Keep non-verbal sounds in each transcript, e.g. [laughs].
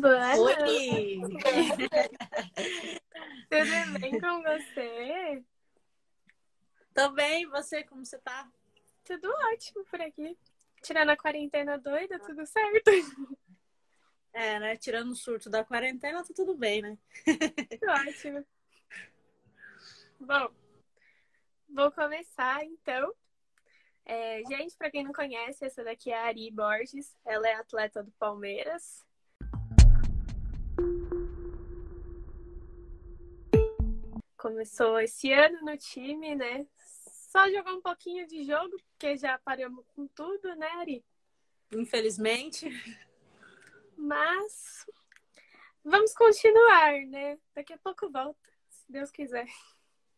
Boa Oi! [laughs] Tudo bem com você? Tô bem, e você, como você tá? Tudo ótimo por aqui. Tirando a quarentena doida, tudo certo. É, né? Tirando o surto da quarentena, tá tudo bem, né? Tudo ótimo. Bom, vou começar então. É, gente, para quem não conhece, essa daqui é a Ari Borges. Ela é atleta do Palmeiras. Começou esse ano no time, né? Só jogou um pouquinho de jogo, porque já paramos com tudo, né, Ari? Infelizmente. Mas vamos continuar, né? Daqui a pouco volta, se Deus quiser.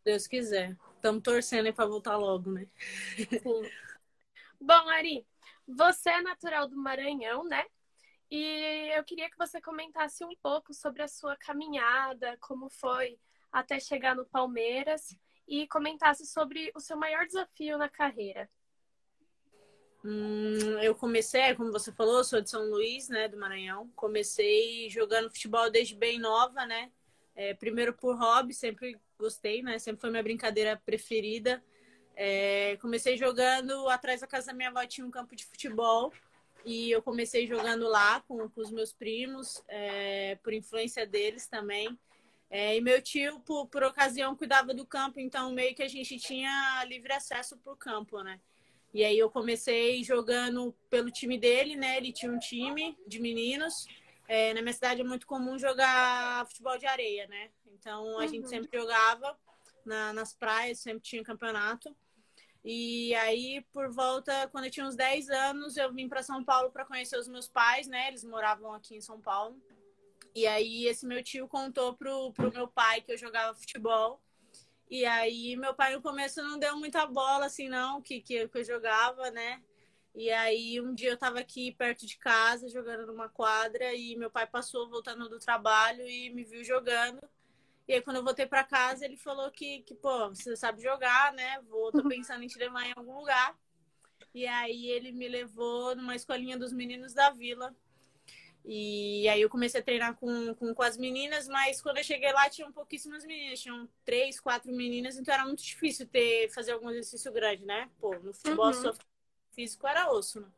Deus quiser. Estamos torcendo para voltar logo, né? Sim. Bom, Ari, você é natural do Maranhão, né? E eu queria que você comentasse um pouco sobre a sua caminhada, como foi até chegar no Palmeiras e comentasse sobre o seu maior desafio na carreira. Hum, eu comecei, como você falou, sou de São Luís, né, do Maranhão. Comecei jogando futebol desde bem nova, né? É, primeiro por hobby, sempre gostei, né? Sempre foi minha brincadeira preferida. É, comecei jogando atrás da casa da minha avó tinha um campo de futebol e eu comecei jogando lá com, com os meus primos, é, por influência deles também. É, e meu tio, por, por ocasião, cuidava do campo, então meio que a gente tinha livre acesso para o campo, né? E aí eu comecei jogando pelo time dele, né? Ele tinha um time de meninos. É, na minha cidade é muito comum jogar futebol de areia, né? Então a uhum. gente sempre jogava na, nas praias, sempre tinha campeonato. E aí, por volta, quando eu tinha uns 10 anos, eu vim para São Paulo para conhecer os meus pais, né? Eles moravam aqui em São Paulo. E aí esse meu tio contou pro, pro meu pai que eu jogava futebol. E aí meu pai no começo não deu muita bola, assim, não, que, que, que eu jogava, né? E aí um dia eu tava aqui perto de casa, jogando numa quadra, e meu pai passou voltando do trabalho e me viu jogando. E aí quando eu voltei para casa, ele falou que, que, pô, você sabe jogar, né? Vou, tô pensando em te levar em algum lugar. E aí ele me levou numa escolinha dos meninos da vila, e aí eu comecei a treinar com, com, com, as meninas, mas quando eu cheguei lá tinham pouquíssimas meninas, tinham três, quatro meninas, então era muito difícil ter fazer algum exercício grande, né? Pô, no futebol uhum. só físico era osso, né?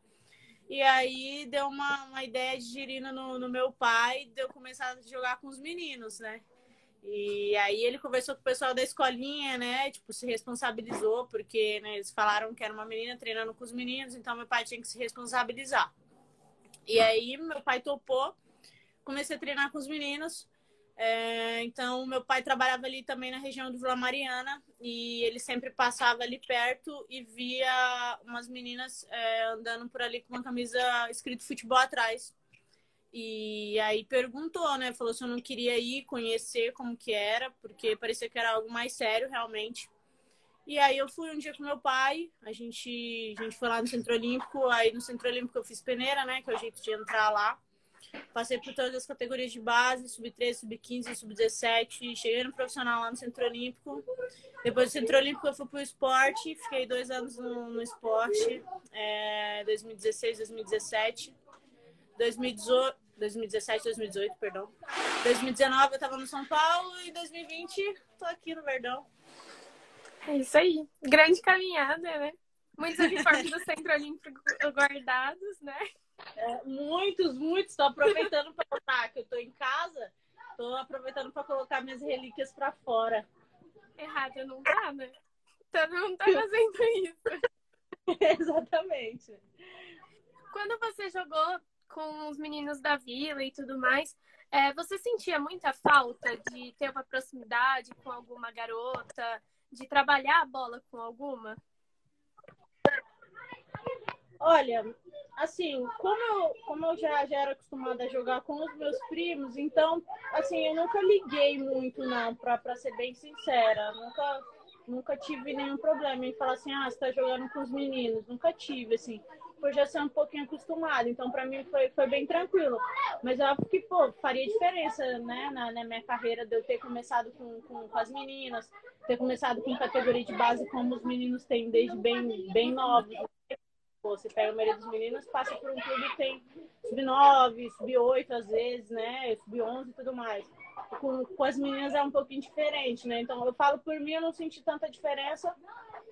E aí deu uma, uma ideia de girino no, no meu pai de eu começar a jogar com os meninos, né? E aí ele conversou com o pessoal da escolinha, né? Tipo, se responsabilizou, porque né, eles falaram que era uma menina treinando com os meninos, então meu pai tinha que se responsabilizar. E aí meu pai topou, comecei a treinar com os meninos. É, então, meu pai trabalhava ali também na região do Vila Mariana e ele sempre passava ali perto e via umas meninas é, andando por ali com uma camisa escrito futebol atrás. E aí perguntou, né? Falou se eu não queria ir conhecer como que era, porque parecia que era algo mais sério realmente. E aí eu fui um dia com meu pai, a gente, a gente foi lá no Centro Olímpico, aí no Centro Olímpico eu fiz peneira, né, que é o jeito de entrar lá. Passei por todas as categorias de base, sub-13, sub-15, sub-17, cheguei no profissional lá no Centro Olímpico. Depois do Centro Olímpico eu fui pro esporte, fiquei dois anos no, no esporte, é, 2016, 2017. 2018, 2017, 2018, perdão. 2019 eu tava no São Paulo e 2020 tô aqui no Verdão. É isso aí. Grande caminhada, né? Muitos uniformes do Centro Olímpico guardados, né? É, muitos, muitos. Estou aproveitando para botar que eu estou em casa. Estou aproveitando para colocar minhas relíquias para fora. Errado não tá, né? Todo mundo tá fazendo isso. [laughs] Exatamente. Quando você jogou com os meninos da vila e tudo mais, é, você sentia muita falta de ter uma proximidade com alguma garota? De trabalhar a bola com alguma? Olha, assim, como eu, como eu já, já era acostumada a jogar com os meus primos, então, assim, eu nunca liguei muito, não, pra, pra ser bem sincera. Nunca, nunca tive nenhum problema em falar assim, ah, você tá jogando com os meninos. Nunca tive, assim por já ser um pouquinho acostumado. Então, para mim, foi, foi bem tranquilo. Mas eu acho que, pô, faria diferença, né, na, na, minha carreira de eu ter começado com, com, com, as meninas, ter começado com categoria de base como os meninos têm desde bem, bem novos. pô, você pega a maioria dos meninos, passa por um clube que tem sub-9, sub-8 às vezes, né? Sub-11 e tudo mais. Com, com as meninas é um pouquinho diferente, né? Então, eu falo por mim, eu não senti tanta diferença,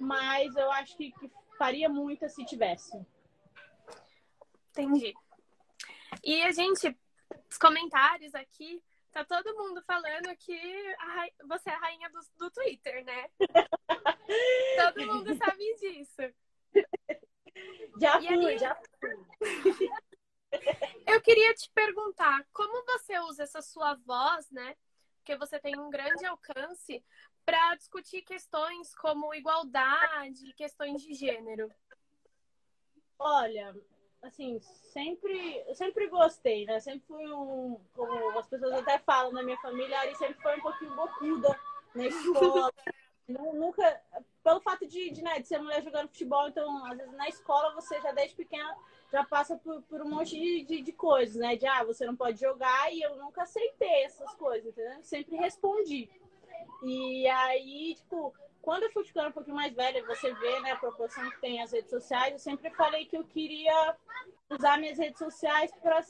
mas eu acho que, que faria muita se tivesse. Entendi. E a gente, os comentários aqui, tá todo mundo falando que a, você é a rainha do, do Twitter, né? [laughs] todo mundo sabe disso. Já e fui, aí, já fui. [laughs] Eu queria te perguntar, como você usa essa sua voz, né? Porque você tem um grande alcance para discutir questões como igualdade, questões de gênero. Olha, assim, sempre, eu sempre gostei, né? Sempre fui um, como as pessoas até falam na minha família, a Ari sempre foi um pouquinho bocuda na escola. [laughs] Nunca, pelo fato de, de, né, de ser mulher jogando futebol, então, às vezes na escola você já desde pequena já passa por, por um monte de, de, de, coisas, né? De, ah, você não pode jogar, e eu nunca aceitei essas coisas, entendeu? Sempre respondi. E aí, tipo, quando eu fui ficando um pouquinho mais velha, você vê né, a proporção que tem as redes sociais, eu sempre falei que eu queria usar minhas redes sociais para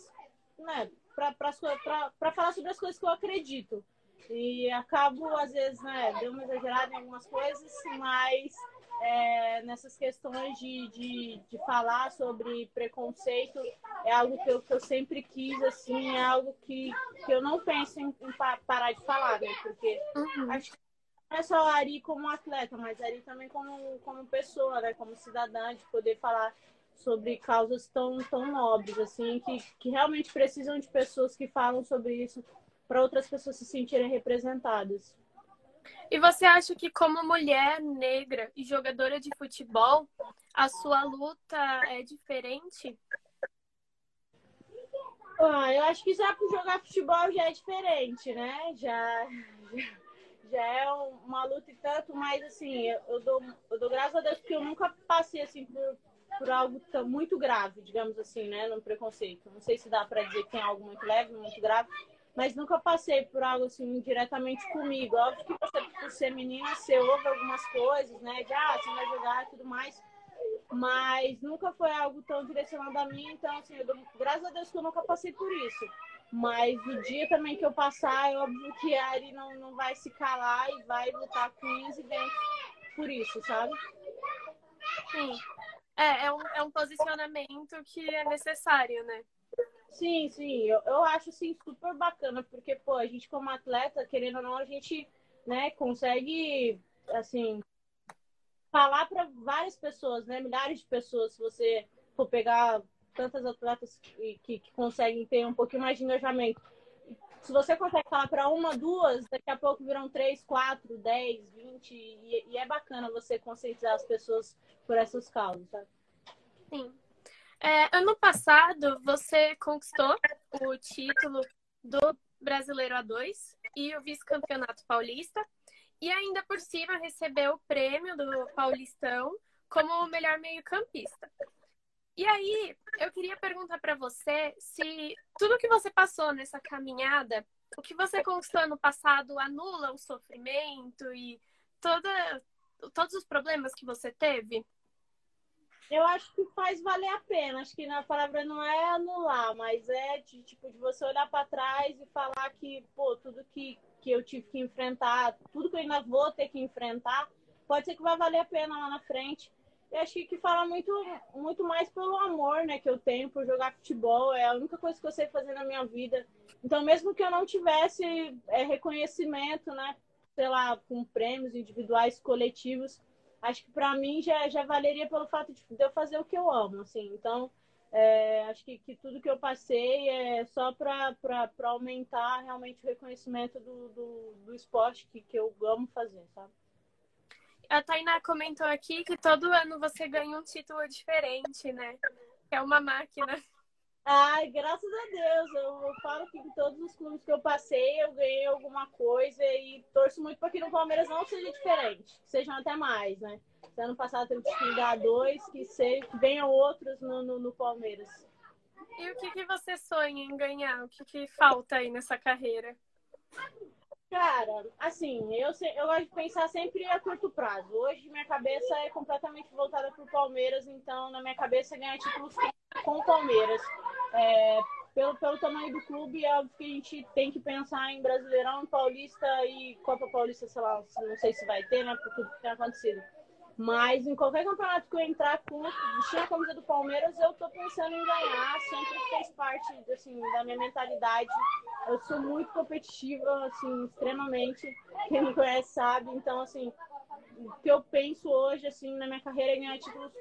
né, falar sobre as coisas que eu acredito. E acabo, às vezes, né, deu uma exagerada em algumas coisas, mas é, nessas questões de, de, de, falar sobre preconceito é algo que eu, que eu sempre quis, assim, é algo que, que eu não penso em, em parar de falar, né? Porque uhum. acho que é só a Ari como atleta, mas a Ari também como, como pessoa, né? Como cidadã, de poder falar sobre causas tão, tão nobres, assim, que, que realmente precisam de pessoas que falam sobre isso para outras pessoas se sentirem representadas. E você acha que, como mulher negra e jogadora de futebol, a sua luta é diferente? Ah, eu acho que já por jogar futebol já é diferente, né? Já, [laughs] já é uma luta e tanto, mas assim, eu, dou, eu dou graças a Deus porque eu nunca passei assim por, por algo tão, muito grave, digamos assim, né? No preconceito. Não sei se dá para dizer que tem algo muito leve, muito grave, mas nunca passei por algo assim diretamente comigo. Óbvio que você, por ser menina, você ouve algumas coisas, né? De ah, você vai jogar e tudo mais. Mas nunca foi algo tão direcionado a mim, então, assim, eu dou, graças a Deus que eu nunca passei por isso. Mas no dia também que eu passar, é óbvio que a Ari não, não vai se calar e vai lutar com unhas e dentes por isso, sabe? Sim. É, é um, é um posicionamento que é necessário, né? Sim, sim, eu, eu acho assim super bacana, porque, pô, a gente como atleta, querendo ou não, a gente, né, consegue, assim, falar para várias pessoas, né, milhares de pessoas, se você for pegar tantas atletas que, que, que conseguem ter um pouquinho mais de engajamento. Se você consegue falar para uma, duas, daqui a pouco viram três, quatro, dez, vinte, e, é bacana você conscientizar as pessoas por essas causas? Sim. É, ano passado, você conquistou o título do Brasileiro A2 e o vice-campeonato paulista. E ainda por cima recebeu o prêmio do Paulistão como o melhor meio-campista. E aí, eu queria perguntar para você se tudo que você passou nessa caminhada, o que você conquistou no passado anula o sofrimento e toda, todos os problemas que você teve? eu acho que faz valer a pena. Acho que a palavra não é anular, mas é de, tipo, de você olhar para trás e falar que, pô, tudo que, que eu tive que enfrentar, tudo que eu ainda vou ter que enfrentar, pode ser que vai valer a pena lá na frente. Eu acho que, que fala muito, muito mais pelo amor né, que eu tenho por jogar futebol. É a única coisa que eu sei fazer na minha vida. Então, mesmo que eu não tivesse é, reconhecimento, né, sei lá, com prêmios individuais, coletivos, acho que para mim já, já valeria pelo fato de eu fazer o que eu amo, assim. Então, é, acho que, que tudo que eu passei é só para aumentar realmente o reconhecimento do, do, do esporte que, que eu amo fazer, sabe? A Tainá comentou aqui que todo ano você ganha um título diferente, né? É uma máquina. Ai, graças a Deus. Eu, eu, falo que em todos os clubes que eu passei, eu ganhei alguma coisa e torço muito para que no Palmeiras não seja diferente, sejam até mais, né? Se ano passado teve que dar dois, que, se, que venham outros no, no, no, Palmeiras. E o que, que você sonha em ganhar? O que, que falta aí nessa carreira? Cara, assim, eu, eu gosto de pensar sempre a curto prazo. Hoje minha cabeça é completamente voltada para o Palmeiras, então na minha cabeça ganhar títulos com o Palmeiras. É, pelo, pelo tamanho do clube, é óbvio que a gente tem que pensar em Brasileirão, Paulista e Copa Paulista, sei lá, não sei se vai ter, né, por tudo que tem acontecido. Mas em qualquer campeonato que eu entrar com a camisa do Palmeiras, eu tô pensando em ganhar. Sempre fez parte assim, da minha mentalidade. Eu sou muito competitiva, assim, extremamente. Quem me conhece sabe. Então, assim, o que eu penso hoje, assim, na minha carreira é ganhar títulos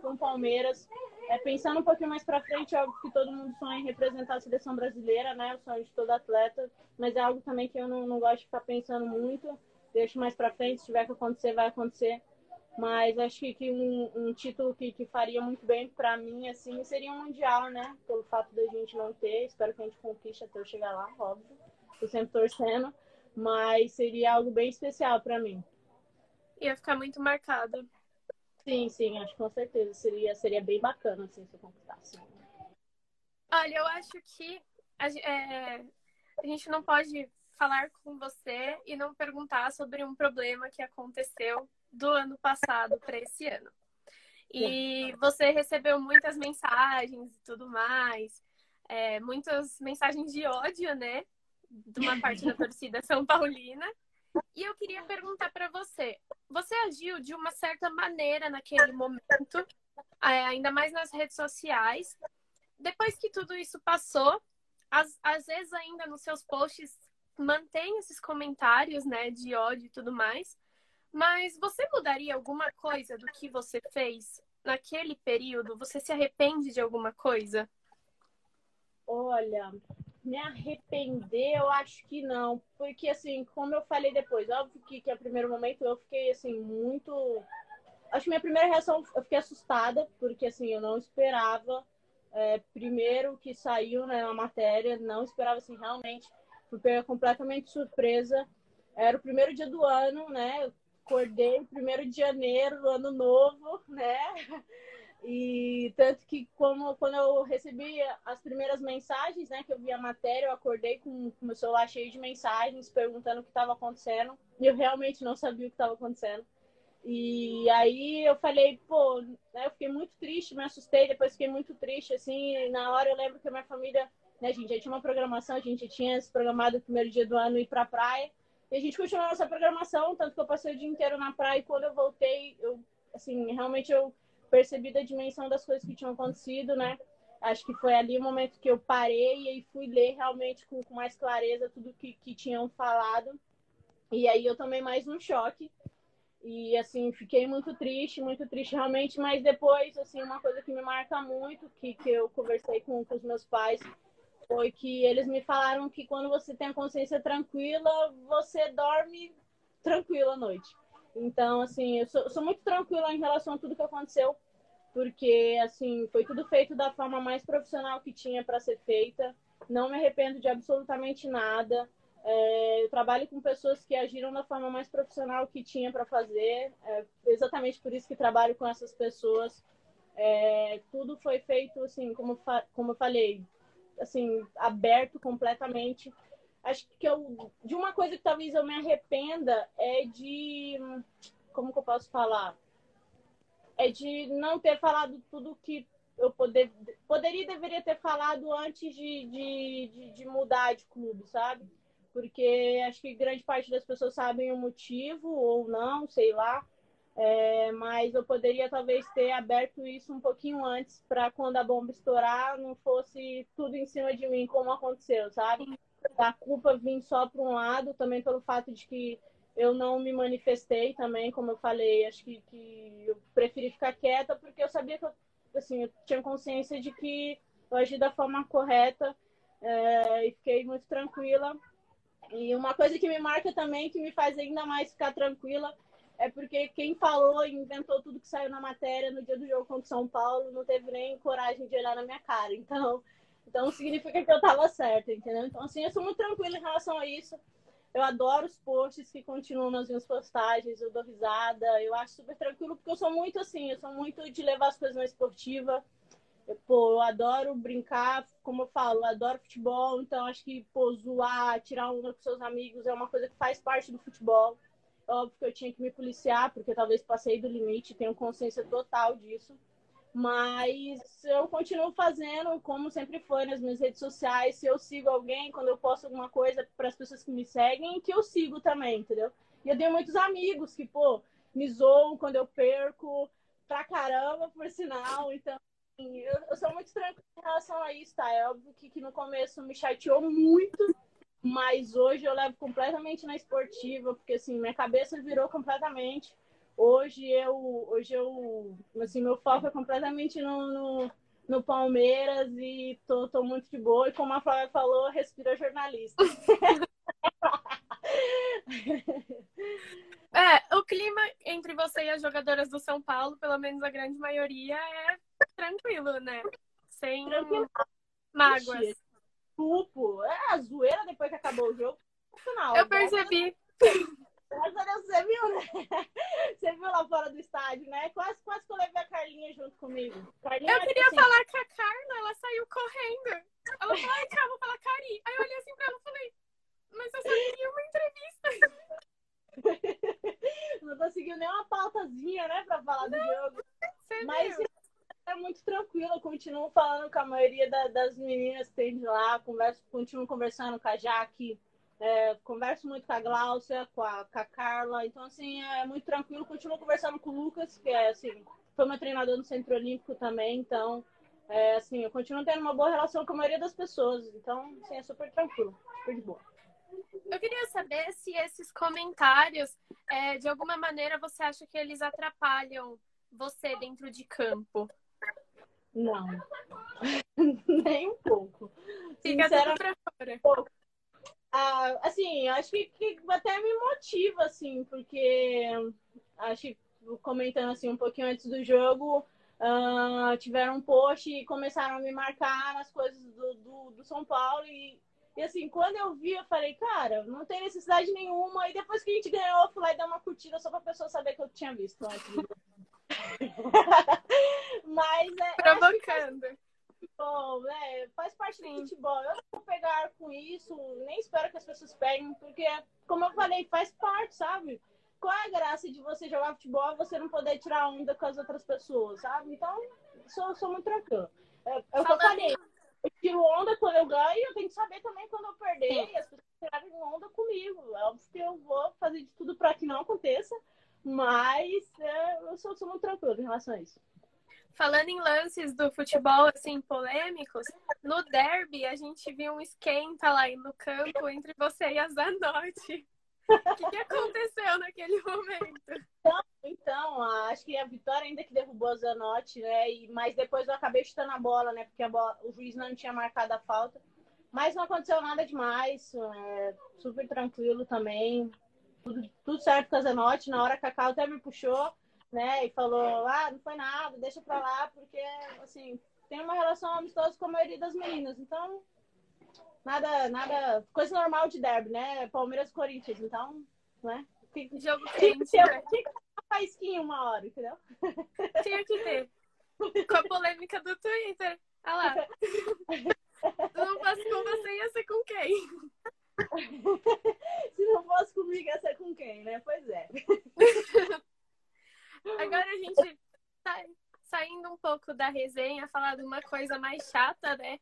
com o Palmeiras. É, pensando um pouquinho mais para frente, é algo que todo mundo sonha em representar a seleção brasileira, né? O sonho de todo atleta. Mas é algo também que eu não, não gosto de ficar pensando muito. Deixo mais para frente, se tiver que acontecer, vai acontecer. Mas acho que, um, um, título que, que faria muito bem para mim, assim, seria um Mundial, né? Pelo fato da gente não ter. Espero que a gente conquiste até eu chegar lá, óbvio. Tô sempre torcendo. Mas seria algo bem especial para mim. Ia ficar muito marcado. Sim, sim, acho que com certeza. Seria, seria bem bacana, assim, se eu conquistasse. Olha, eu acho que a, é, a gente não pode falar com você e não perguntar sobre um problema que aconteceu do ano passado para esse ano. E você recebeu muitas mensagens e tudo mais, é, muitas mensagens de ódio, né? De uma parte da [laughs] torcida São Paulina. E eu queria perguntar para você: você agiu de uma certa maneira naquele momento, é, ainda mais nas redes sociais. Depois que tudo isso passou, às, às vezes ainda nos seus posts mantém esses comentários, né, de ódio e tudo mais. Mas você mudaria alguma coisa do que você fez naquele período? Você se arrepende de alguma coisa? Olha, me arrepender, eu acho que não. Porque, assim, como eu falei depois, óbvio que, que a primeiro momento eu fiquei, assim, muito. Acho que minha primeira reação, eu fiquei assustada, porque, assim, eu não esperava. É, primeiro que saiu né, na matéria, não esperava, assim, realmente. Fui completamente surpresa. Era o primeiro dia do ano, né? Acordei primeiro de janeiro, ano novo, né? E tanto que como, quando eu recebi as primeiras mensagens, né, que eu vi a matéria, eu acordei com o meu celular cheio de mensagens perguntando o que estava acontecendo. E eu realmente não sabia o que estava acontecendo. E aí eu falei, pô, né, eu fiquei muito triste, me assustei, depois fiquei muito triste, assim, na hora eu lembro que a minha família, né, a gente já tinha uma programação, a gente tinha se programado o primeiro dia do ano ir pra praia, e a gente continuou nossa programação, tanto que eu passei o dia inteiro na praia e quando eu voltei, eu, assim, realmente eu percebi da dimensão das coisas que tinham acontecido, né? Acho que foi ali o momento que eu parei e fui ler realmente com, com mais clareza tudo que, que tinham falado. E aí eu tomei mais um choque. E, assim, fiquei muito triste, muito triste realmente. Mas depois, assim, uma coisa que me marca muito, que, que eu conversei com, com os meus pais, foi que eles me falaram que quando você tem a consciência tranquila, você dorme tranquila à noite. Então, assim, eu sou, sou, muito tranquila em relação a tudo que aconteceu, porque, assim, foi tudo feito da forma mais profissional que tinha para ser feita. Não me arrependo de absolutamente nada. É, eu trabalho com pessoas que agiram da forma mais profissional que tinha para fazer. É exatamente por isso que trabalho com essas pessoas. É, tudo foi feito, assim, como, como eu falei, assim, aberto completamente. Acho que eu, de uma coisa que talvez eu me arrependa é de, como que eu posso falar? É de não ter falado tudo que eu poder, poderia e deveria ter falado antes de, de, de, de mudar de clube, sabe? Porque acho que grande parte das pessoas sabem o motivo ou não, sei lá. É, mas eu poderia talvez ter aberto isso um pouquinho antes para quando a bomba estourar não fosse tudo em cima de mim como aconteceu, sabe? A culpa vir só para um lado, também pelo fato de que eu não me manifestei também, como eu falei, acho que, que eu preferi ficar quieta porque eu sabia que eu, assim, eu tinha consciência de que eu agi da forma correta é, e fiquei muito tranquila. E uma coisa que me marca também, que me faz ainda mais ficar tranquila, é porque quem falou e inventou tudo que saiu na matéria no dia do jogo contra o São Paulo não teve nem coragem de olhar na minha cara. Então, então significa que eu tava certa, entendeu? Então, assim, eu sou muito tranquila em relação a isso. Eu adoro os posts que continuam nas minhas postagens, eu dou risada, eu acho super tranquilo, porque eu sou muito assim, eu sou muito de levar as coisas na esportiva. pô, eu adoro brincar, como eu falo, eu adoro futebol, então acho que, pô, zoar, tirar onda com seus amigos é uma coisa que faz parte do futebol. Óbvio que eu tinha que me policiar, porque talvez passei do limite, tenho consciência total disso. Mas eu continuo fazendo como sempre foi nas minhas redes sociais. Se eu sigo alguém, quando eu posto alguma coisa para as pessoas que me seguem, que eu sigo também, entendeu? E eu tenho muitos amigos que, pô, me zoam quando eu perco, pra caramba, por sinal. Então, assim, eu, eu sou muito tranquila em relação a isso, tá? É óbvio que, que no começo me chateou muito, mas hoje eu levo completamente na esportiva, porque assim, minha cabeça virou completamente. Hoje eu, hoje eu, assim, meu foco é completamente no, no, no Palmeiras e tô, tô muito de boa. E como a Flávia falou, respira jornalista. [laughs] É, o clima entre você e as jogadoras do São Paulo, pelo menos a grande maioria, é tranquilo, né? Sem tranquilo. mágoas. Grupo. É a zoeira depois que acabou o jogo. Final. Eu percebi. Graças a Deus, você viu, né? [laughs] Você viu lá fora do estádio, né? Quase, quase que eu levei a Carlinha junto comigo. Carlinha eu queria assim... falar com a Carla, ela saiu correndo. Ela falou, ai, calma, vou falar Cari. Aí eu olhei assim pra ela e falei, mas eu só queria uma entrevista. [laughs] Não conseguiu nem uma pautazinha, né, pra falar do jogo. Mas viu? É muito tranquilo, eu continuo falando com a maioria da, das meninas que tem de lá, converso, continuo conversando com a Jaque, é, converso muito com a Gláucia, com a, com a Carla, então assim, é muito tranquilo, continuo conversando com o Lucas, que é assim, foi meu treinador no Centro Olímpico também, então é, assim, eu continuo tendo uma boa relação com a maioria das pessoas, então assim, é super tranquilo, super de boa. Eu queria saber se esses comentários, é, de alguma maneira, você acha que eles atrapalham você dentro de campo? Não. [laughs] Nem um pouco. Fica tudo pra fora. Ah, assim, acho que, que, até me motiva, assim, porque acho que comentando assim um pouquinho antes do jogo, uh, tiveram um post e começaram a me marcar nas coisas do, do, do São Paulo e e assim, quando eu vi, eu falei, cara, não tem necessidade nenhuma. E depois que a gente ganhou, eu fui lá e dei uma curtida só pra pessoa saber que eu tinha visto antes. [laughs] Mas é. Provocando. Bom, né? Faz parte do futebol. Eu não vou pegar com isso, nem espero que as pessoas peguem, porque, como eu falei, faz parte, sabe? Qual é a graça de você jogar futebol e você não poder tirar onda com as outras pessoas, sabe? Então, sou, sou muito tranquilo. É, é o que eu falei eu tiro onda quando eu ganho, eu tenho que saber também quando eu perder Sim. e as pessoas tirarem onda comigo. É óbvio que eu vou fazer de tudo para que não aconteça, mas é, eu sou, sou muito tranquilo em relação a isso. Falando em lances do futebol, assim, polêmicos, no derby a gente viu um esquenta lá no campo entre você e a Zanotti. O que, que, aconteceu naquele momento? Então, então, acho que a Vitória ainda que derrubou a Zanotti, né? E, mas depois eu acabei chutando a bola, né? Porque bola, o juiz não tinha marcado a falta. Mas não aconteceu nada demais. É, super tranquilo também. Tudo, tudo certo com a Zanotti. Na hora a Cacau até me puxou, né? E falou, ah, não foi nada, deixa pra lá, porque, assim, tem uma relação amistosa com a maioria das meninas. Então, nada, nada, coisa normal de derby, né? Palmeiras Corinthians, então, né? Jogo tinha, né? tinha que ter uma faísquinha uma hora, entendeu? Tinha que ter. Com a polêmica do Twitter. Olha lá. Se não fosse com você, ia ser com quem? [laughs] Se não fosse comigo, ia ser com quem, né? Pois é. [laughs] Agora a gente tá saindo um pouco da resenha, falar de uma coisa mais chata, né?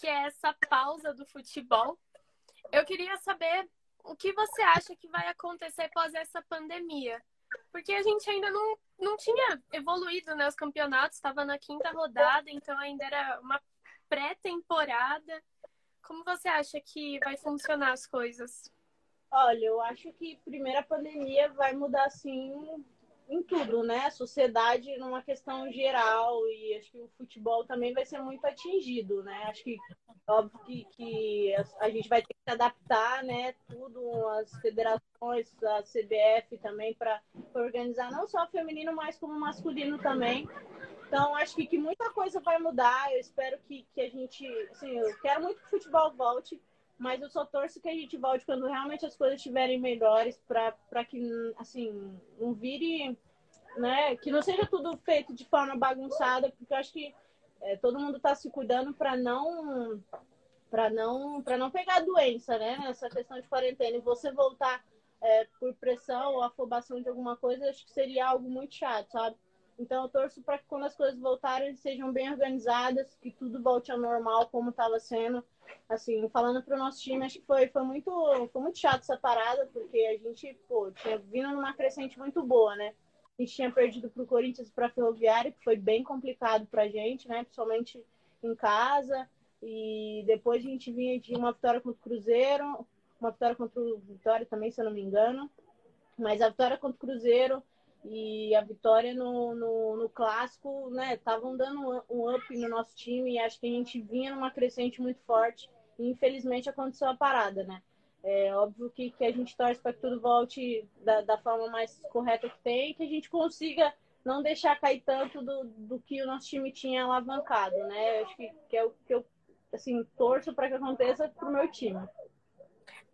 que é essa pausa do futebol. Eu queria saber o que você acha que vai acontecer após essa pandemia. Porque a gente ainda não, não tinha evoluído né, os campeonatos, estava na quinta rodada, então ainda era uma pré-temporada. Como você acha que vai funcionar as coisas? Olha, eu acho que primeira pandemia vai mudar sim em tudo, né? Sociedade numa questão geral e acho que o futebol também vai ser muito atingido, né? Acho que óbvio que, que a gente vai ter que se adaptar, né? Tudo, as federações, a CBF também para organizar não só feminino, mas como masculino também. Então acho que, que muita coisa vai mudar. Eu espero que, que a gente, assim, eu quero muito que o futebol volte mas eu só torço que a gente volte quando realmente as coisas estiverem melhores para que, assim, não vire, né? Que não seja tudo feito de forma bagunçada, porque eu acho que é, todo mundo está se cuidando para não para não para não pegar doença, né? Nessa questão de quarentena e você voltar é, por pressão ou afobação de alguma coisa, acho que seria algo muito chato, sabe? Então eu torço para que quando as coisas voltarem sejam bem organizadas, que tudo volte ao normal como estava sendo. Assim, falando para o nosso time, acho que foi, foi, muito, foi muito chato essa parada, porque a gente pô, tinha vindo numa crescente muito boa, né? A gente tinha perdido para o Corinthians para a Ferroviária, que foi bem complicado para a gente, né? Principalmente em casa. E depois a gente vinha de uma vitória contra o Cruzeiro, uma vitória contra o Vitória também, se eu não me engano. Mas a vitória contra o Cruzeiro e a vitória no, no, no clássico, né? Estavam dando um up no nosso time e acho que a gente vinha numa crescente muito forte. E infelizmente aconteceu a parada, né? É óbvio que, que a gente torce para que tudo volte da, da forma mais correta que tem que a gente consiga não deixar cair tanto do, do que o nosso time tinha alavancado, né? Acho que, que é o que eu assim, torço para que aconteça para o meu time.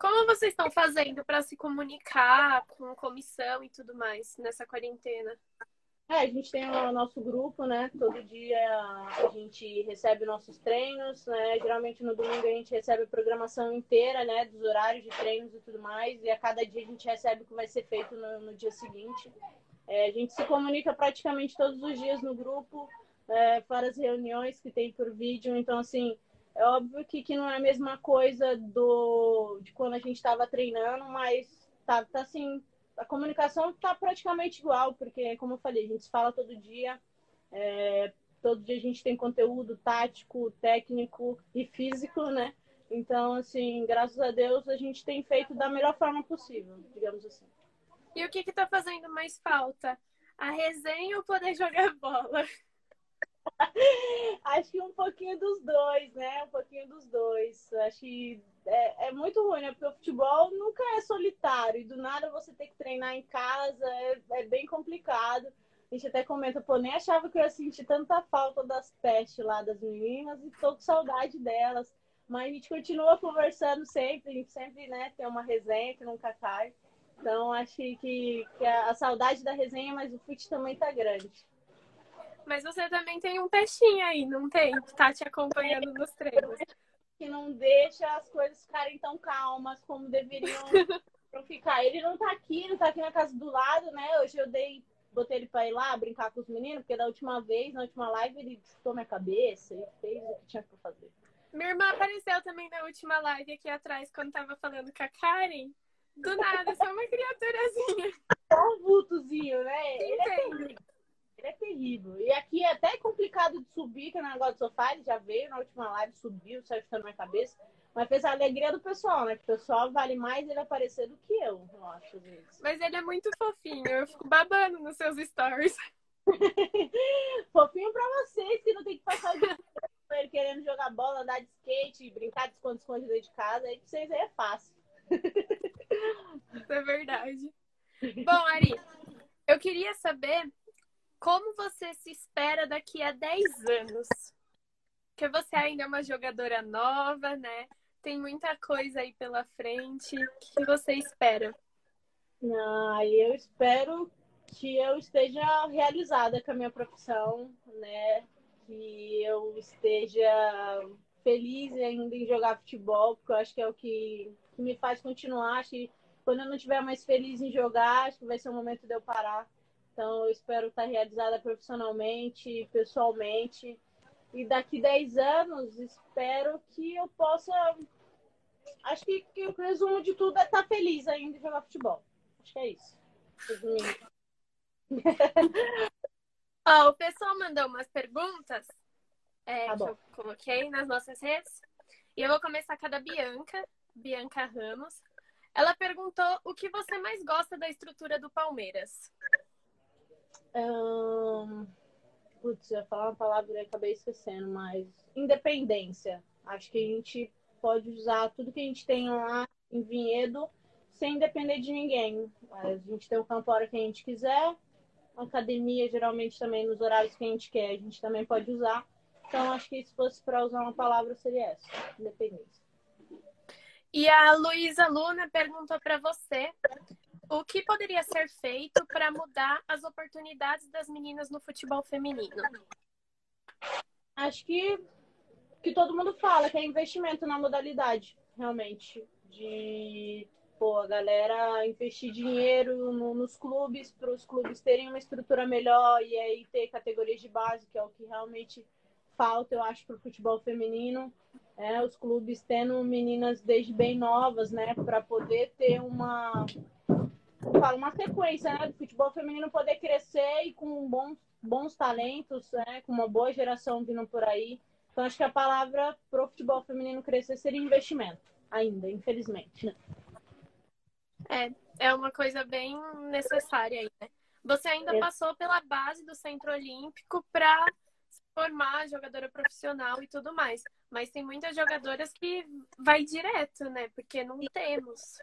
Como vocês estão fazendo para se comunicar com comissão e tudo mais nessa quarentena? É, a gente tem o nosso grupo, né? Todo dia a gente recebe nossos treinos, né? Geralmente no domingo a gente recebe a programação inteira, né? Dos horários de treinos e tudo mais. E a cada dia a gente recebe o que vai ser feito no, no dia seguinte. É, a gente se comunica praticamente todos os dias no grupo, é, fora as reuniões que tem por vídeo. Então, assim, é óbvio que, que não é a mesma coisa do de quando a gente estava treinando, mas tá, tá assim, a comunicação está praticamente igual, porque, como eu falei, a gente fala todo dia, é, todo dia a gente tem conteúdo tático, técnico e físico, né? Então, assim, graças a Deus, a gente tem feito da melhor forma possível, digamos assim. E o que está fazendo mais falta? A resenha ou poder jogar bola? [laughs] Acho que um pouquinho dos dois, né? Um pouquinho dos dois. Acho que é, é, muito ruim, né? Porque o futebol nunca é solitário. E do nada você ter que treinar em casa é, é bem complicado. A gente até comenta, pô, nem achava que eu ia sentir tanta falta das pestes lá das meninas e tô com saudade delas. Mas a gente continua conversando sempre, a gente sempre, né, tem uma resenha que nunca cai. Então acho que, que a, a saudade da resenha, mas o fute também tá grande. Mas você também tem um peixinho aí, não tem? Que tá te acompanhando nos treinos. Que não deixa as coisas ficarem tão calmas como deveriam [laughs] ficar. Ele não tá aqui, não tá aqui na casa do lado, né? Hoje eu dei, botei ele pra ir lá brincar com os meninos, porque da última vez, na última live, ele chutou minha cabeça e fez o que tinha pra fazer. Minha irmã apareceu também na última live aqui atrás, quando tava falando com a Karen. Do nada, só uma criaturazinha. Só um vultozinho, né? Ele é ele é terrível. E aqui é até complicado de subir, que é um negócio de sofá, ele já veio na última live, subiu, saiu ficando na cabeça. Mas fez a alegria do pessoal, né? Que o pessoal vale mais ele aparecer do que eu, eu acho. Mas ele é muito fofinho, eu fico babando nos seus stories. [laughs] fofinho pra vocês, que não tem que passar o dia ele querendo jogar bola, andar de skate, brincar de esconde-esconde dentro de casa. Aí pra vocês aí é fácil. Isso [laughs] é verdade. Bom, Ari, eu queria saber como você se espera daqui a 10 anos? Porque você ainda é uma jogadora nova, né? Tem muita coisa aí pela frente. O que você espera? Ah, eu espero que eu esteja realizada com a minha profissão, né? Que eu esteja feliz ainda em jogar futebol, porque eu acho que é o que, me faz continuar. Acho que quando eu não estiver mais feliz em jogar, acho que vai ser o momento de eu parar então, eu espero estar realizada profissionalmente, pessoalmente. E daqui 10 anos, espero que eu possa. Acho que, que o resumo de tudo é estar feliz ainda em jogar futebol. Acho que é isso. oh, [laughs] o pessoal mandou umas perguntas é, tá que eu coloquei nas nossas redes. E eu vou começar com a da Bianca, Bianca Ramos. Ela perguntou o que você mais gosta da estrutura do Palmeiras. Hum, putz, eu ia falar uma palavra e acabei esquecendo, mas independência. Acho que a gente pode usar tudo que a gente tem lá em Vinhedo sem depender de ninguém. A gente tem o campo a hora que a gente quiser, a academia geralmente também nos horários que a gente quer, a gente também pode usar. Então acho que se fosse para usar uma palavra seria essa, independência. E a Luísa Luna perguntou para você o que poderia ser feito para mudar as oportunidades das meninas no futebol feminino? Acho que que todo mundo fala, que é investimento na modalidade, realmente. De pô, a galera investir dinheiro no, nos clubes, para os clubes terem uma estrutura melhor e aí ter categorias de base, que é o que realmente falta, eu acho, para o futebol feminino. É, os clubes tendo meninas desde bem novas, né, para poder ter uma uma sequência né, do futebol feminino poder crescer e com bons, bons talentos, né, com uma boa geração vindo por aí. Então, acho que a palavra para o futebol feminino crescer seria investimento, ainda, infelizmente. Né? É, é uma coisa bem necessária aí, né? Você ainda é. passou pela base do Centro Olímpico para se formar jogadora profissional e tudo mais. Mas tem muitas jogadoras que vai direto, né? Porque não temos.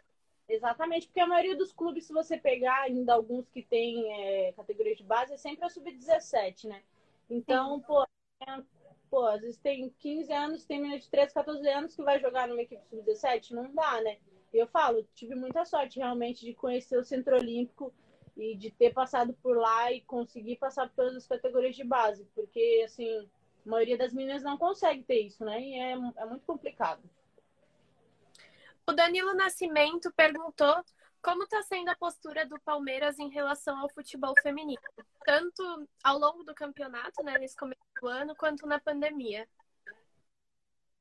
Exatamente, porque a maioria dos clubes, se você pegar ainda alguns que tem é, categoria de base, é sempre a sub-17, né? Então, Sim. pô, é pô, às vezes tem 15 anos, tem menina de 13, 14 anos que vai jogar numa equipe sub-17, não dá, né? E eu falo, tive muita sorte realmente de conhecer o Centro Olímpico e de ter passado por lá e conseguir passar por todas as categorias de base, porque, assim, a maioria das meninas não consegue ter isso, né? E é, é muito complicado. O Danilo Nascimento perguntou como está sendo a postura do Palmeiras em relação ao futebol feminino, tanto ao longo do campeonato, né, nesse começo do ano, quanto na pandemia?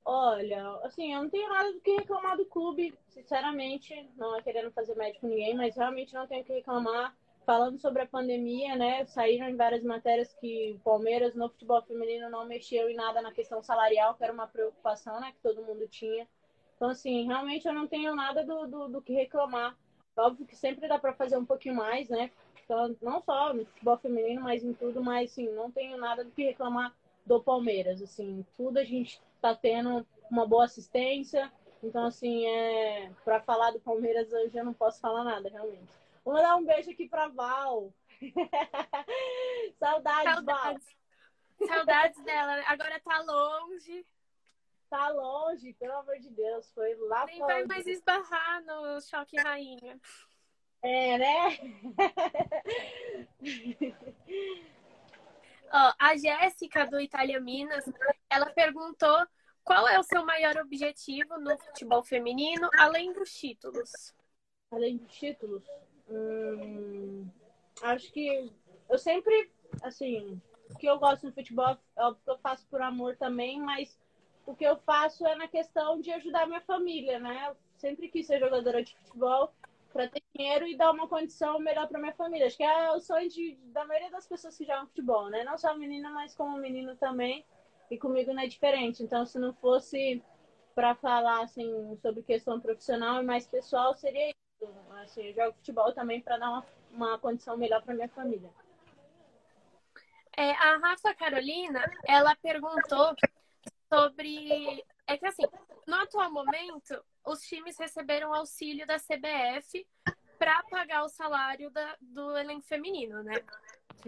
Olha, assim, eu não tenho nada do que reclamar do clube, sinceramente, não é querendo fazer médico ninguém, mas realmente não tenho o que reclamar. Falando sobre a pandemia, né, saíram em várias matérias que o Palmeiras no futebol feminino não mexeu em nada na questão salarial, que era uma preocupação, né, que todo mundo tinha. Então, assim, realmente eu não tenho nada do, do, do que reclamar. Óbvio que sempre dá para fazer um pouquinho mais, né? Então, não só no futebol feminino, mas em tudo, mas assim, não tenho nada do que reclamar do Palmeiras, assim, tudo a gente tá tendo uma boa assistência. Então, assim, é para falar do Palmeiras hoje eu não posso falar nada, realmente. Vou mandar um beijo aqui para [laughs] Val. Saudades, Saudades, Val. Saudades dela. Agora tá longe. Tá longe, pelo amor de Deus. Foi lá Nem vai mais esbarrar no choque rainha. É, né? [laughs] Ó, a Jéssica do Itália Minas, ela perguntou qual é o seu maior objetivo no futebol feminino, além dos títulos? Além dos títulos? Hum, acho que eu sempre, assim, o que eu gosto no futebol é o que eu faço por amor também, mas o que eu faço é na questão de ajudar minha família, né? Eu sempre quis ser jogadora de futebol para ter dinheiro e dar uma condição melhor para minha família. Acho que é o sonho de, da maioria das pessoas que jogam futebol, né? Não só menina, mas como menino também. E comigo não é diferente. Então, se não fosse para falar assim sobre questão profissional e mais pessoal, seria isso. Assim, eu jogo futebol também para dar uma, uma condição melhor para minha família. É, a Rafa Carolina, ela perguntou sobre. É que assim, no atual momento, os times receberam auxílio da CBF para pagar o salário da, do elenco feminino, né?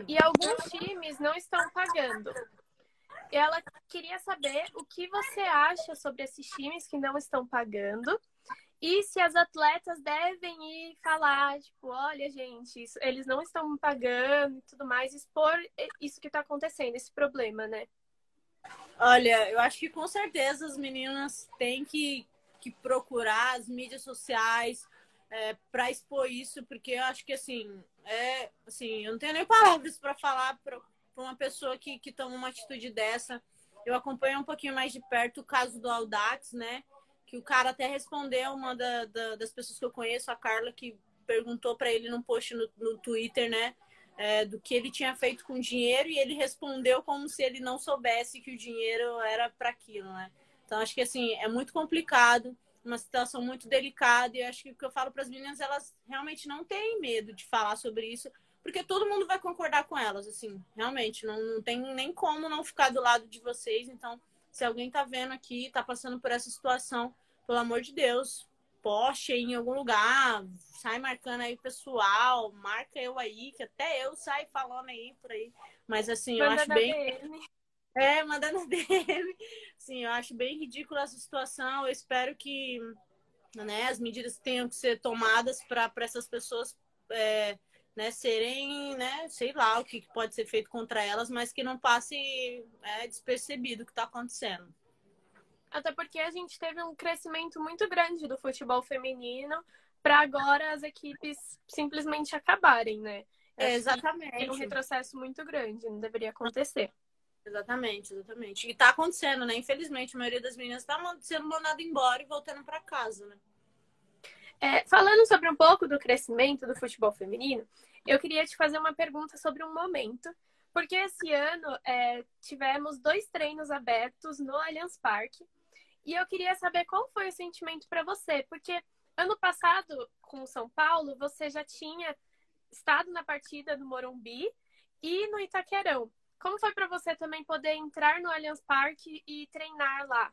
E alguns times não estão pagando. Ela queria saber o que você acha sobre esses times que não estão pagando e se as atletas devem ir falar, tipo, olha, gente, isso, eles não estão pagando e tudo mais, expor isso que está acontecendo, esse problema, né? Olha, eu acho que com certeza as meninas têm que, que procurar as mídias sociais é, para expor isso, porque eu acho que assim, é, assim, eu não tenho nem palavras para falar para uma pessoa que, que toma uma atitude dessa. Eu acompanho um pouquinho mais de perto o caso do Audax, né? Que o cara até respondeu uma da, da, das pessoas que eu conheço, a Carla, que perguntou para ele num post no, no Twitter, né? É, do que ele tinha feito com o dinheiro e ele respondeu como se ele não soubesse que o dinheiro era para aquilo, né? Então acho que assim é muito complicado, uma situação muito delicada e acho que o que eu falo para as meninas elas realmente não têm medo de falar sobre isso, porque todo mundo vai concordar com elas, assim, realmente não, não tem nem como não ficar do lado de vocês. Então, se alguém tá vendo aqui, tá passando por essa situação, pelo amor de Deus, poste em algum lugar, sai marcando aí pessoal, marca eu aí, que até eu saio falando aí por aí. Mas assim, eu acho bem. DM. É, mandando [laughs] DM. Sim, eu acho bem ridícula essa situação. Eu espero que né, as medidas tenham que ser tomadas para essas pessoas é, né, serem, né, sei lá o que pode ser feito contra elas, mas que não passe é, despercebido o que está acontecendo. Até porque a gente teve um crescimento muito grande do futebol feminino para agora as equipes simplesmente acabarem, né? É, exatamente. um retrocesso muito grande, não deveria acontecer. Exatamente, exatamente. E tá acontecendo, né? Infelizmente, a maioria das meninas tá sendo mandada embora e voltando para casa, né? É, falando sobre um pouco do crescimento do futebol feminino, eu queria te fazer uma pergunta sobre um momento, porque esse ano é, tivemos dois treinos abertos no Allianz Parque e eu queria saber qual foi o sentimento para você, porque ano passado com o São Paulo você já tinha estado na partida do Morumbi e no Itaquerão. Como foi para você também poder entrar no Allianz Parque e treinar lá?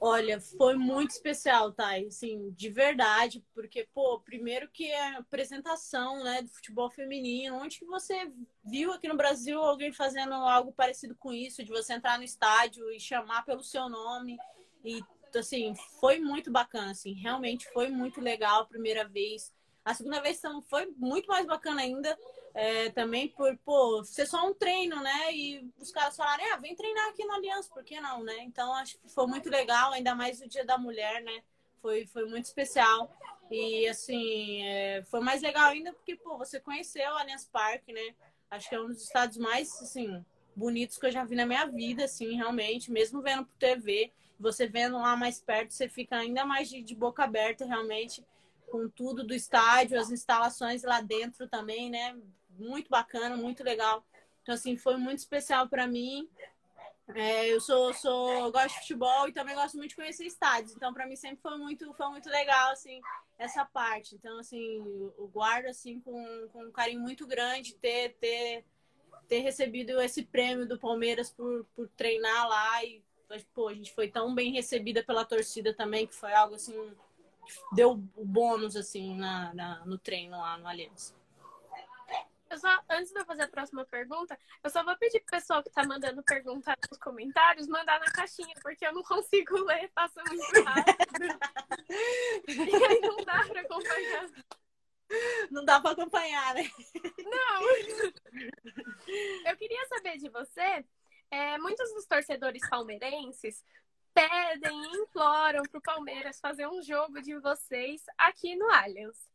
Olha, foi muito especial, Thay, assim, de verdade, porque, pô, primeiro que é a apresentação, né, do futebol feminino, onde que você viu aqui no Brasil alguém fazendo algo parecido com isso, de você entrar no estádio e chamar pelo seu nome, e, assim, foi muito bacana, assim, realmente foi muito legal a primeira vez, a segunda vez foi muito mais bacana ainda, é, também por, pô, ser só um treino, né? E os caras falarem, ah, vem treinar aqui no Aliança, por que não, né? Então acho que foi muito legal, ainda mais o Dia da Mulher, né? Foi, foi muito especial. E assim, é, foi mais legal ainda porque, pô, você conheceu o Allianz Parque, né? Acho que é um dos estados mais, assim, bonitos que eu já vi na minha vida, assim, realmente, mesmo vendo por TV, você vendo lá mais perto, você fica ainda mais de, de boca aberta, realmente, com tudo do estádio, as instalações lá dentro também, né? Muito bacana, muito legal. Então, assim, foi muito especial para mim. É, eu sou, sou, gosto de futebol e também gosto muito de conhecer estádios. Então, para mim sempre foi muito, foi muito legal, assim, essa parte. Então, assim, eu guardo, assim, com, com um carinho muito grande ter, ter, ter recebido esse prêmio do Palmeiras por, por treinar lá. E, pô, a gente foi tão bem recebida pela torcida também, que foi algo, assim, deu o bônus, assim, na, na no treino lá no Aliança. Antes de eu fazer a próxima pergunta, eu só vou pedir pro pessoal que tá mandando perguntar nos comentários, mandar na caixinha, porque eu não consigo ler, passa muito rápido. e aí não dá pra acompanhar. Não dá pra acompanhar, né? Não! Eu queria saber de você, é, muitos dos torcedores palmeirenses pedem e imploram pro Palmeiras fazer um jogo de vocês aqui no Allianz.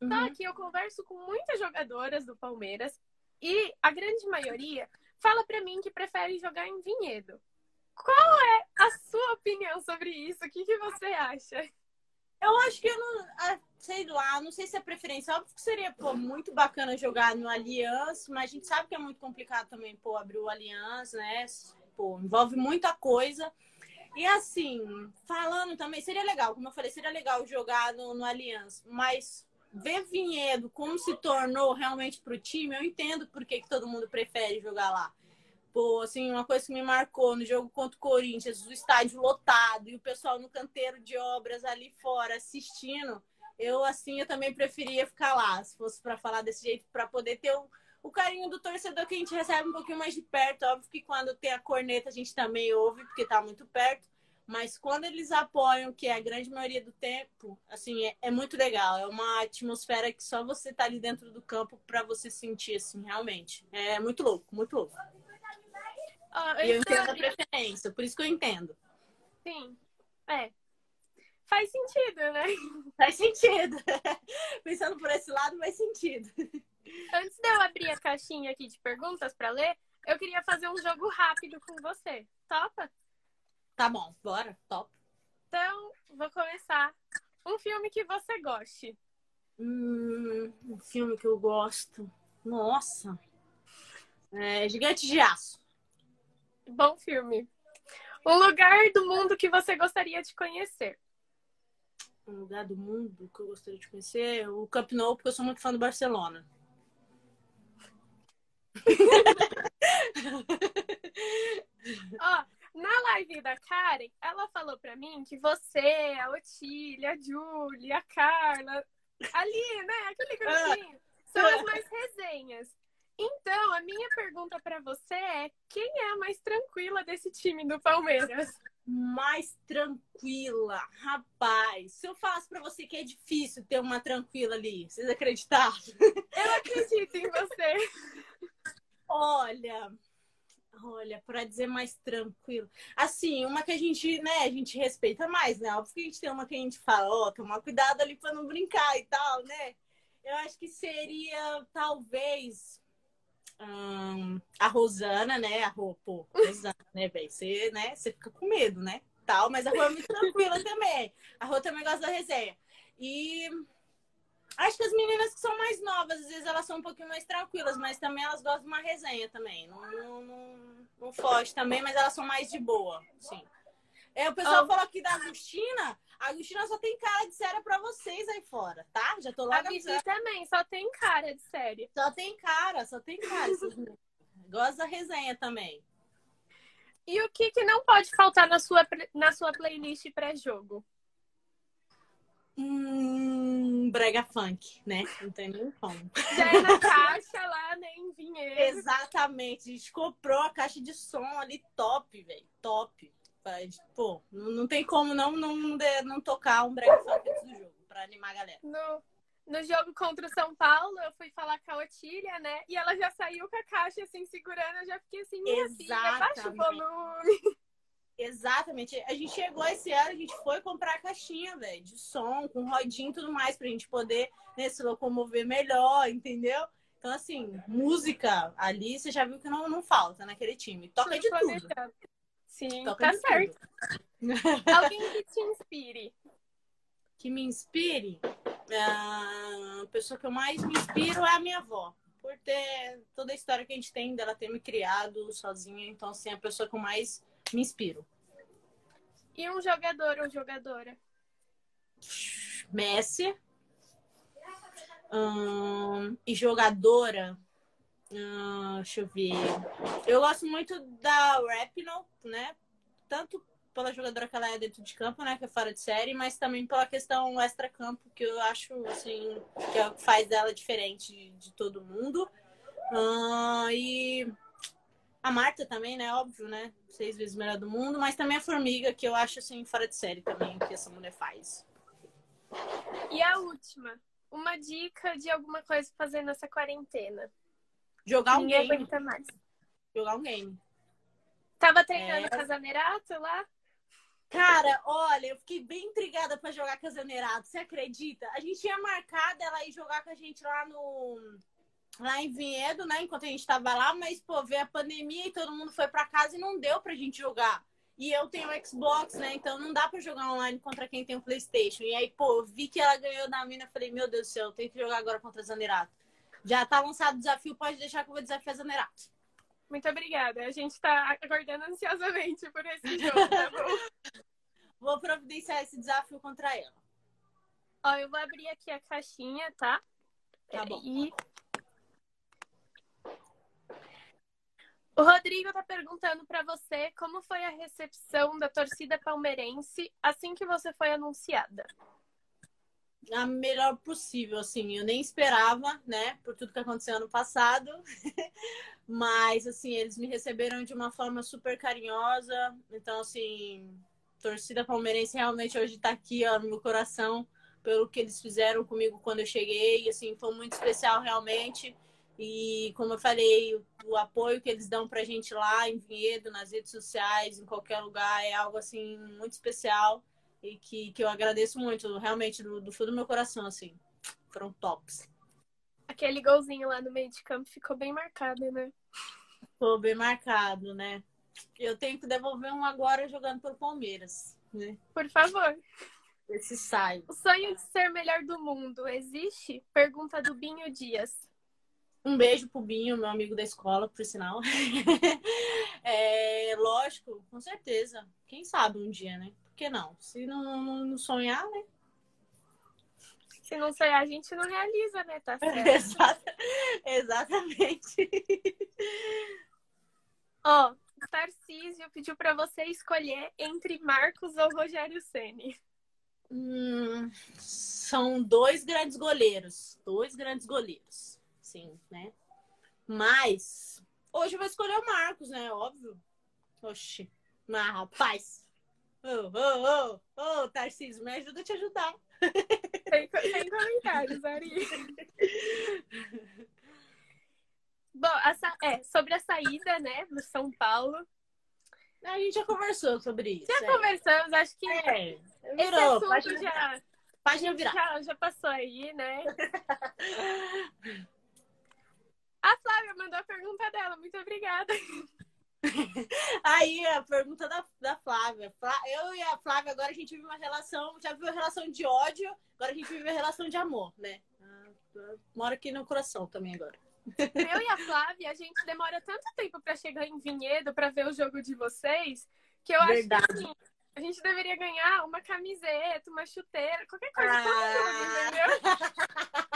Uhum. Só que eu converso com muitas jogadoras do Palmeiras e a grande maioria fala para mim que prefere jogar em Vinhedo. Qual é a sua opinião sobre isso? O que, que você acha? Eu acho que eu não, ah, sei lá, não sei se é preferência. Óbvio que seria pô, muito bacana jogar no Aliança, mas a gente sabe que é muito complicado também pô, abrir o Aliança, né? Pô, envolve muita coisa. E assim, falando também, seria legal, como eu falei, seria legal jogar no, no Aliança, mas ver Vinhedo como se tornou realmente para o time, eu entendo por que, todo mundo prefere jogar lá. Pô, assim, uma coisa que me marcou no jogo contra o Corinthians, o estádio lotado e o pessoal no canteiro de obras ali fora assistindo, eu assim, eu também preferia ficar lá, se fosse para falar desse jeito, para poder ter o, o carinho do torcedor que a gente recebe um pouquinho mais de perto. Óbvio que quando tem a corneta a gente também ouve, porque tá muito perto mas quando eles apoiam, que é a grande maioria do tempo, assim, é, é muito legal. É uma atmosfera que só você tá ali dentro do campo para você sentir, assim, realmente. É muito louco, muito louco. E eu então, entendo a preferência, por isso que eu entendo. Sim, é. Faz sentido, né? [laughs] Faz sentido. [laughs] Pensando por esse lado, faz sentido. Antes de eu abrir a caixinha aqui de perguntas para ler, eu queria fazer um jogo rápido com você. Topa? Tá bom, bora, top. Então, vou começar. Um filme que você goste. Hum, um filme que eu gosto. Nossa. É, Gigante de Aço. Bom filme. Um lugar do mundo que você gostaria de conhecer. Um lugar do mundo que eu gostaria de conhecer? O Camp Nou, porque eu sou muito fã do Barcelona. [laughs] Ó, na live da Karen, ela falou pra mim que você, a Otília, a Julie, a Carla, ali, né? Aquele ah. grupinho, são as mais resenhas. Então, a minha pergunta para você é: quem é a mais tranquila desse time do Palmeiras? Mais tranquila, rapaz. Se eu falasse para você que é difícil ter uma tranquila ali, vocês acreditaram? Eu acredito em você. Olha, olha, para dizer mais tranquilo. Assim, uma que a gente, né, a gente respeita mais, né? Óbvio que a gente tem uma que a gente fala, ó, oh, tomar cuidado ali para não brincar e tal, né? Eu acho que seria talvez hum, a Rosana, né? A Rô, pô, Rosana, né, velho? Você, né? Você fica com medo, né? Tal, mas a Rô é muito tranquila [laughs] também. A Rô também gosta da resenha. E acho que as meninas que são mais novas, às vezes elas são um pouquinho mais tranquilas, mas também elas gostam de uma resenha também. Não, não, não, não foge também, mas elas são mais de boa, sim. É, o pessoal oh. falou aqui da Agostina. A Agostina só tem cara de séria pra vocês aí fora, tá? Já tô lá. A Vivi também, só tem cara de séria. Só tem cara, só tem cara. [laughs] Gosta da resenha também. E o que, que não pode faltar na sua, na sua playlist pré-jogo? Hum, brega funk, né? Não tem nem como. Já é na caixa lá, né? Em Vinhedo. Exatamente. A gente comprou a caixa de som ali top, velho. Top. Pô, não tem como não, não, não tocar um brega funk antes do jogo, pra animar a galera. No, no jogo contra o São Paulo, eu fui falar com a Otília, né? E ela já saiu com a caixa assim, segurando. Eu já fiquei assim, minha Exatamente. filha, baixa o volume. Exatamente. A gente chegou esse ano, a gente foi comprar a caixinha, velho, de som, com rodinho e tudo mais, pra gente poder né, se locomover melhor, entendeu? Então, assim, música ali, você já viu que não, não falta naquele time. Toca de tudo. Sim, Toca tá certo. [laughs] [laughs] Alguém que te inspire. Que me inspire? A pessoa que eu mais me inspiro é a minha avó. Por ter toda a história que a gente tem dela ter me criado sozinha. Então, assim, a pessoa que eu mais me inspiro. E um jogador ou jogadora? Messi. Hum, e jogadora. Hum, deixa eu ver. Eu gosto muito da Rapino, né? Tanto pela jogadora que ela é dentro de campo, né? Que é fora de série, mas também pela questão extra-campo, que eu acho, assim, que é que faz dela diferente de, de todo mundo. Hum, e a Marta também, né? Óbvio, né? Seis vezes melhor do mundo. Mas também a Formiga, que eu acho, assim, fora de série também, o que essa mulher faz. E a última. Uma dica de alguma coisa fazer nessa quarentena. Jogar um Ninguém game. aguenta mais. Jogar um game. Tava treinando é... Casaneirato lá? Cara, olha, eu fiquei bem intrigada para jogar Casaneirato. Você acredita? A gente tinha marcado ela ir jogar com a gente lá no lá em Vinhedo, né? Enquanto a gente tava lá, mas, pô, veio a pandemia e todo mundo foi para casa e não deu pra gente jogar. E eu tenho Xbox, né? Então não dá pra jogar online contra quem tem o PlayStation. E aí, pô, vi que ela ganhou da mina. Falei, meu Deus do céu, eu tenho que jogar agora contra a Zanerato. Já tá lançado o desafio, pode deixar que eu vou desafiar a Zanerato. Muito obrigada. A gente tá aguardando ansiosamente por esse jogo, tá bom? [laughs] vou providenciar esse desafio contra ela. Ó, eu vou abrir aqui a caixinha, tá? Tá bom. E O Rodrigo tá perguntando para você como foi a recepção da torcida palmeirense assim que você foi anunciada. A melhor possível, assim, eu nem esperava, né, por tudo que aconteceu ano passado, [laughs] mas, assim, eles me receberam de uma forma super carinhosa, então, assim, torcida palmeirense realmente hoje tá aqui, ó, no meu coração, pelo que eles fizeram comigo quando eu cheguei, assim, foi muito especial realmente, e como eu falei, o, o apoio que eles dão pra gente lá em Vinhedo, nas redes sociais, em qualquer lugar, é algo assim muito especial e que, que eu agradeço muito, realmente, do, do fundo do meu coração, assim. Foram tops. Aquele golzinho lá no meio de campo ficou bem marcado, né? Ficou bem marcado, né? Eu tenho que devolver um agora jogando pelo Palmeiras, né? Por favor. Esse sai. O sonho de ser melhor do mundo existe? Pergunta do Binho Dias. Um beijo pro Binho, meu amigo da escola, por sinal. [laughs] é, lógico, com certeza. Quem sabe um dia, né? Por que não? Se não, não, não sonhar, né? Se não sonhar, a gente não realiza, né? Tá certo. [laughs] Exatamente. Ó, oh, Tarcísio pediu para você escolher entre Marcos ou Rogério Ceni. Hum, são dois grandes goleiros. Dois grandes goleiros sim, né? Mas hoje eu vou escolher o Marcos, né? Óbvio. Oxi. Mas, rapaz. Ô, ô, ô, ô, Tarcísio, me ajuda a te ajudar. Sem, sem comentários, Ari. Bom, essa, é, sobre a saída, né, do São Paulo. A gente já conversou sobre isso. Já é. conversamos, acho que É, esse virou, assunto página, já, página virar. já, já passou aí, né? [laughs] A Flávia mandou a pergunta dela, muito obrigada. [laughs] Aí, a pergunta da, da Flávia. Flá- Eu e a Flávia, agora a gente vive uma relação, já viveu relação de ódio, agora a gente vive a relação de amor, né? Ah, Mora aqui no coração também agora. [laughs] Eu e a Flávia, a gente demora tanto tempo pra chegar em Vinhedo pra ver o jogo de vocês, que eu Verdade. acho que assim, a gente deveria ganhar uma camiseta, uma chuteira, qualquer coisa Ah. mundo, entendeu? [laughs]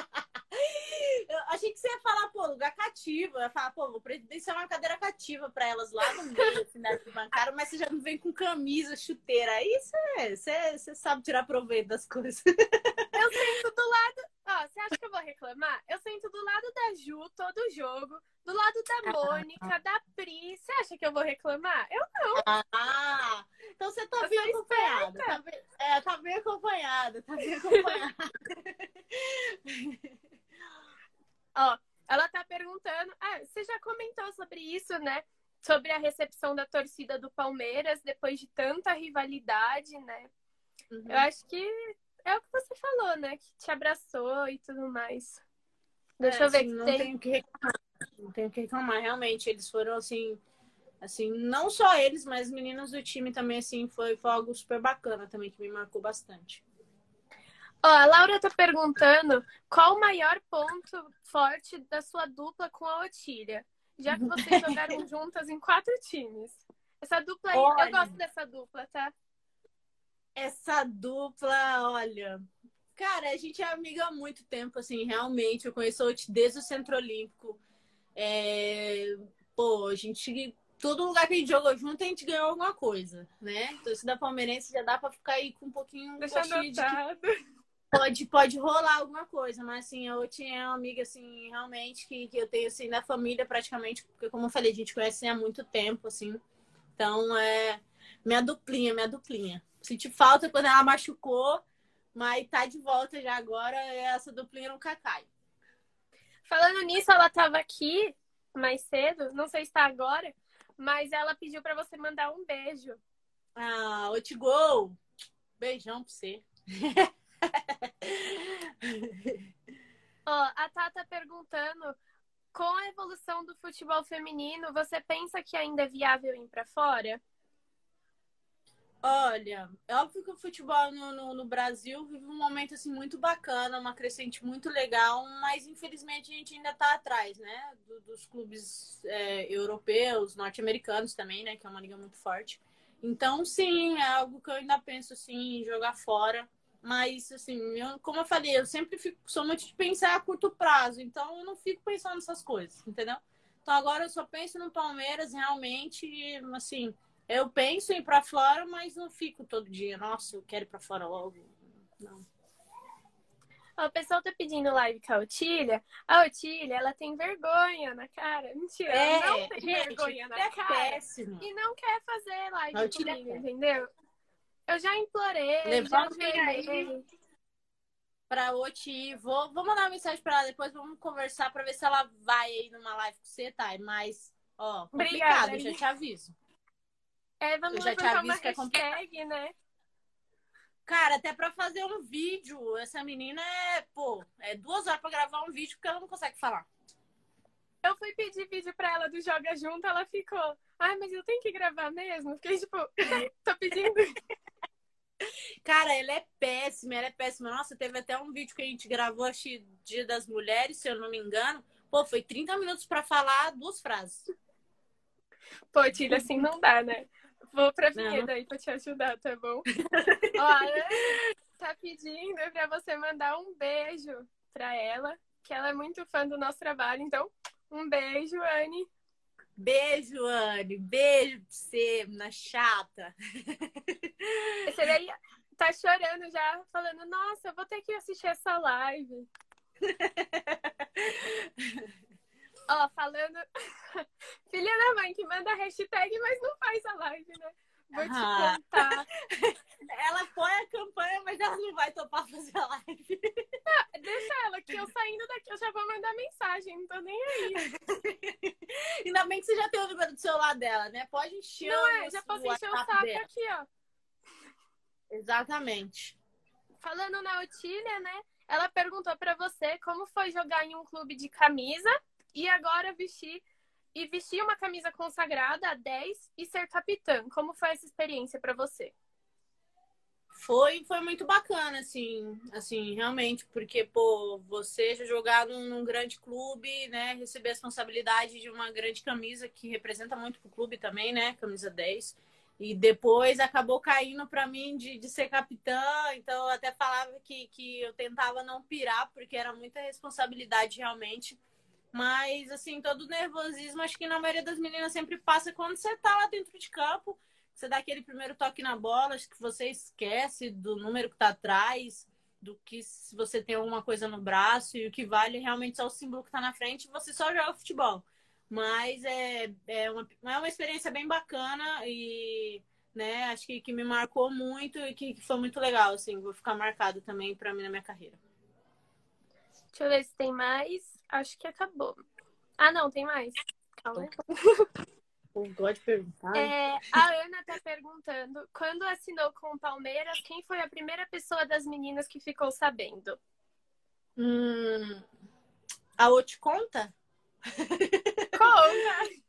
Eu achei que você ia falar, pô, lugar cativo. Eu ia falar, pô, vou previdenciar uma cadeira cativa pra elas lá no meio, assim, da bancária, mas você já não vem com camisa, chuteira. Aí você, você, você sabe tirar proveito das coisas. Eu sento do lado. Ó, você acha que eu vou reclamar? Eu sento do lado da Ju todo jogo, do lado da Mônica, da Pri. Você acha que eu vou reclamar? Eu Ah, então você tá Eu bem acompanhada. Tá bem, é, tá bem acompanhada, tá bem acompanhada. [laughs] Ó, ela tá perguntando. Ah, você já comentou sobre isso, né? Sobre a recepção da torcida do Palmeiras depois de tanta rivalidade, né? Uhum. Eu acho que é o que você falou, né? Que te abraçou e tudo mais. Deixa É, eu ver assim, não tem. tenho que reclamar. Não tenho que reclamar, realmente. Eles foram assim, assim, não só eles, mas os meninos do time também, assim, foi, foi algo super bacana também, que me marcou bastante. Ó, a Laura tá perguntando qual o maior ponto forte da sua dupla com a Otília, já que vocês [laughs] jogaram juntas em quatro times. Essa dupla aí, Olha. eu gosto dessa dupla, tá? Essa dupla, olha. Cara, a gente é amiga há muito tempo, assim, realmente. Eu conheço a Oti desde o Centro Olímpico. É, Pô, a gente. Todo lugar que a gente jogou junto, a gente ganhou alguma coisa, né? Torcida palmeirense já dá pra ficar aí com um pouquinho Deixa gostinho de que. Pode, pode rolar alguma coisa, mas assim, a Oti é uma amiga, assim, realmente, que, que eu tenho, assim, da família praticamente, porque, como eu falei, a gente conhece há muito tempo, assim. Então, é minha duplinha, minha duplinha. Senti falta quando ela machucou, mas tá de volta já agora, essa duplinha nunca cai. Falando nisso, ela tava aqui mais cedo, não sei se tá agora, mas ela pediu pra você mandar um beijo. Ah, Oti Gol! Beijão pra você. [laughs] [laughs] Ó, a Tata perguntando, com a evolução do futebol feminino, você pensa que ainda é viável ir pra fora? Olha, é óbvio que o futebol no, no, no Brasil vive um momento assim muito bacana, uma crescente muito legal, mas infelizmente a gente ainda está atrás, né? do- dos clubes é, europeus, norte-americanos também, né? Que é uma liga muito forte. Então, sim, é algo que eu ainda penso assim, em jogar fora. Mas, assim, eu- como eu falei, eu sempre fico, sou muito de pensar a curto prazo, então eu não fico pensando nessas coisas, entendeu? Então agora eu só penso no Palmeiras realmente, e, assim, eu penso em ir pra fora, mas não fico todo dia. Nossa, eu quero ir pra fora logo. Não. O pessoal tá pedindo live com a Otília. A Otília, ela tem vergonha na cara. Mentira, ela não tem vergonha na é cara. péssimo. E não quer fazer live comigo, quer. entendeu? Eu já implorei, Levanta já aí. Pra Oti, vou, vou mandar uma mensagem pra ela depois, vamos conversar pra ver se ela vai aí numa live com você, tá? Mas, ó, complicado, Obrigada, eu já te aviso. É, vamos Eu já te aviso que é complicado. hashtag, né? Cara, até pra fazer um vídeo, essa menina é, pô, é duas horas pra gravar um vídeo porque ela não consegue falar. Eu fui pedir vídeo pra ela do Joga Junto, ela ficou. Ai, mas eu tenho que gravar mesmo? Fiquei tipo, [laughs] tô pedindo. Cara, ela é péssima, ela é péssima. Nossa, teve até um vídeo que a gente gravou, acho Dia das Mulheres, se eu não me engano. Pô, foi 30 minutos pra falar duas frases. Pô, Tília, assim não dá, né? Vou pra Não. Vinhedo aí pra te ajudar, tá bom? [laughs] Ó, a Ana tá pedindo pra você mandar um beijo pra ela, que ela é muito fã do nosso trabalho. Então, um beijo, Anne. Beijo, Anne. Beijo pra você, na chata. [laughs] Esse daí tá chorando já, falando, nossa, eu vou ter que assistir essa live. [laughs] Ó, falando. [laughs] Filha da mãe que manda hashtag, mas não faz a live, né? Vou te Ah. contar. [laughs] Ela apoia a campanha, mas ela não vai topar fazer a live. Deixa ela, que eu saindo daqui eu já vou mandar mensagem, não tô nem aí. [laughs] Ainda bem que você já tem o número do celular dela, né? Pode encher Não é, já posso encher o saco dela. aqui, ó. Exatamente. Falando na Otília, né? Ela perguntou pra você como foi jogar em um clube de camisa e agora vestir e vestir uma camisa consagrada a 10 e ser capitã. Como foi essa experiência pra você? Foi, foi muito bacana, assim, assim, realmente, porque, pô, você jogar num, num grande clube, né, receber a responsabilidade de uma grande camisa que representa muito pro clube também, né, camisa 10, e depois acabou caindo para mim de, de ser capitã, então eu até falava que, que eu tentava não pirar, porque era muita responsabilidade realmente, mas, assim, todo o nervosismo, acho que na maioria das meninas sempre passa quando você tá lá dentro de campo, você dá aquele primeiro toque na bola, acho que você esquece do número que tá atrás, do que se você tem alguma coisa no braço, e o que vale realmente só o símbolo que tá na frente, você só joga futebol. Mas é, é, uma, é uma experiência bem bacana e né, acho que, que me marcou muito e que, que foi muito legal, assim, vou ficar marcado também para mim na minha carreira. Deixa eu ver se tem mais. Acho que acabou. Ah, não, tem mais. Calma. Eu gosto de perguntar. É, a Ana tá perguntando: quando assinou com o Palmeiras, quem foi a primeira pessoa das meninas que ficou sabendo? Hum, a Oti conta? [laughs] Conta!